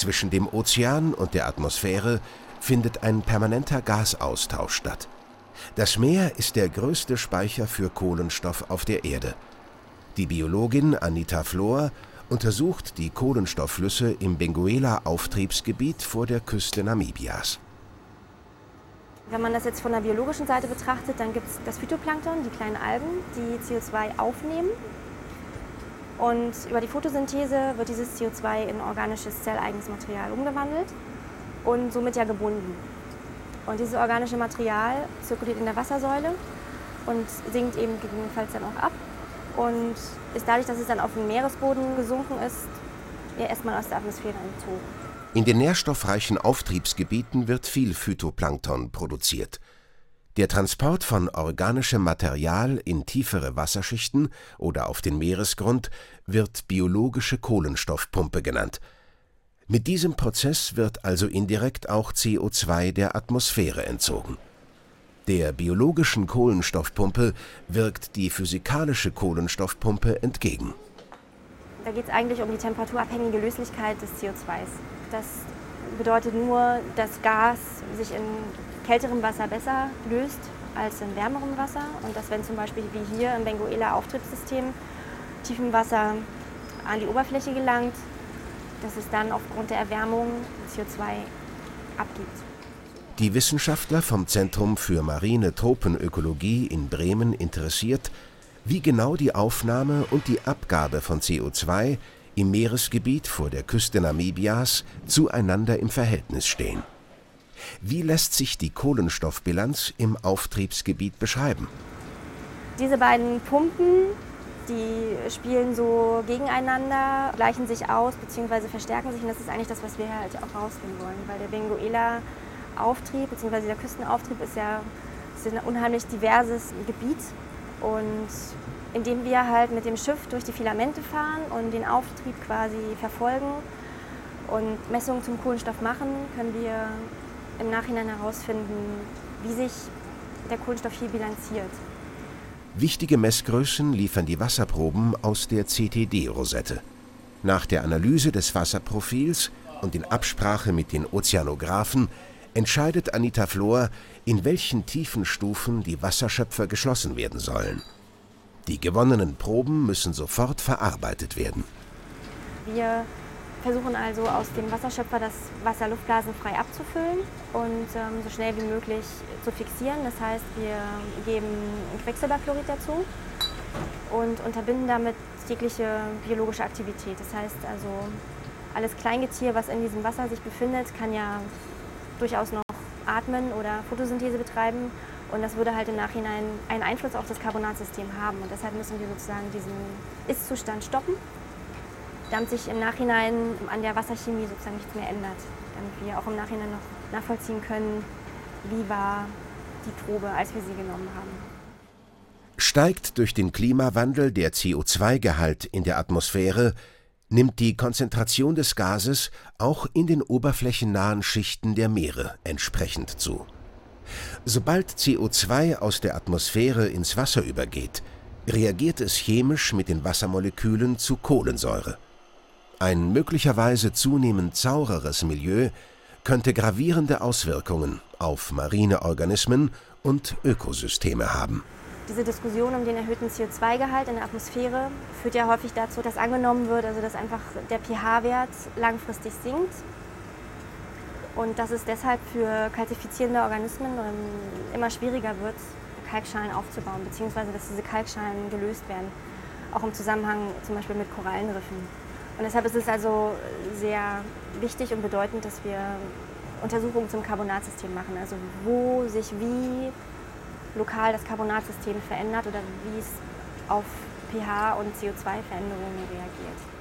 Zwischen dem Ozean und der Atmosphäre findet ein permanenter Gasaustausch statt. Das Meer ist der größte Speicher für Kohlenstoff auf der Erde. Die Biologin Anita Flor untersucht die Kohlenstoffflüsse im Benguela-Auftriebsgebiet vor der Küste Namibias. Wenn man das jetzt von der biologischen Seite betrachtet, dann gibt es das Phytoplankton, die kleinen Algen, die CO2 aufnehmen. Und über die Photosynthese wird dieses CO2 in organisches zelleigenes Material umgewandelt und somit ja gebunden. Und dieses organische Material zirkuliert in der Wassersäule und sinkt eben gegebenenfalls dann auch ab und ist dadurch, dass es dann auf den Meeresboden gesunken ist, ja erstmal aus der Atmosphäre entzogen. In den nährstoffreichen Auftriebsgebieten wird viel Phytoplankton produziert. Der Transport von organischem Material in tiefere Wasserschichten oder auf den Meeresgrund wird biologische Kohlenstoffpumpe genannt. Mit diesem Prozess wird also indirekt auch CO2 der Atmosphäre entzogen. Der biologischen Kohlenstoffpumpe wirkt die physikalische Kohlenstoffpumpe entgegen. Da geht es eigentlich um die temperaturabhängige Löslichkeit des CO2s. Das bedeutet nur, dass Gas sich in kälterem Wasser besser löst als in wärmerem Wasser und dass wenn zum Beispiel wie hier im Benguela-Auftriebssystem tiefem Wasser an die Oberfläche gelangt, dass es dann aufgrund der Erwärmung CO2 abgibt. Die Wissenschaftler vom Zentrum für marine Tropenökologie in Bremen interessiert, wie genau die Aufnahme und die Abgabe von CO2 im Meeresgebiet vor der Küste Namibias zueinander im Verhältnis stehen. Wie lässt sich die Kohlenstoffbilanz im Auftriebsgebiet beschreiben? Diese beiden Pumpen, die spielen so gegeneinander, gleichen sich aus bzw. verstärken sich und das ist eigentlich das, was wir halt auch rausfinden wollen, weil der Benguela Auftrieb, beziehungsweise der Küstenauftrieb ist ja ist ein unheimlich diverses Gebiet. Und indem wir halt mit dem Schiff durch die Filamente fahren und den Auftrieb quasi verfolgen und Messungen zum Kohlenstoff machen, können wir im Nachhinein herausfinden, wie sich der Kohlenstoff hier bilanziert. Wichtige Messgrößen liefern die Wasserproben aus der CTD-Rosette. Nach der Analyse des Wasserprofils und in Absprache mit den Ozeanographen entscheidet Anita Flor, in welchen Tiefenstufen die Wasserschöpfer geschlossen werden sollen. Die gewonnenen Proben müssen sofort verarbeitet werden. Wir versuchen also aus dem Wasserschöpfer das Wasser luftblasenfrei abzufüllen und ähm, so schnell wie möglich zu fixieren. Das heißt, wir geben Quecksilberchlorid dazu und unterbinden damit jegliche biologische Aktivität. Das heißt also, alles Kleingetier, was in diesem Wasser sich befindet, kann ja durchaus noch atmen oder Photosynthese betreiben. Und das würde halt im Nachhinein einen Einfluss auf das Carbonatsystem haben. Und deshalb müssen wir sozusagen diesen Ist-Zustand stoppen, damit sich im Nachhinein an der Wasserchemie sozusagen nichts mehr ändert. Damit wir auch im Nachhinein noch nachvollziehen können, wie war die Probe, als wir sie genommen haben. Steigt durch den Klimawandel der CO2-Gehalt in der Atmosphäre, nimmt die Konzentration des Gases auch in den oberflächennahen Schichten der Meere entsprechend zu. Sobald CO2 aus der Atmosphäre ins Wasser übergeht, reagiert es chemisch mit den Wassermolekülen zu Kohlensäure. Ein möglicherweise zunehmend saureres Milieu könnte gravierende Auswirkungen auf marine Organismen und Ökosysteme haben. Diese Diskussion um den erhöhten CO2-Gehalt in der Atmosphäre führt ja häufig dazu, dass angenommen wird, also dass einfach der pH-Wert langfristig sinkt und dass es deshalb für kalzifizierende Organismen immer schwieriger wird, Kalkschalen aufzubauen, beziehungsweise dass diese Kalkschalen gelöst werden, auch im Zusammenhang zum Beispiel mit Korallenriffen. Und deshalb ist es also sehr wichtig und bedeutend, dass wir Untersuchungen zum Carbonatsystem machen, also wo sich wie lokal das Carbonatsystem verändert oder wie es auf pH- und CO2-Veränderungen reagiert.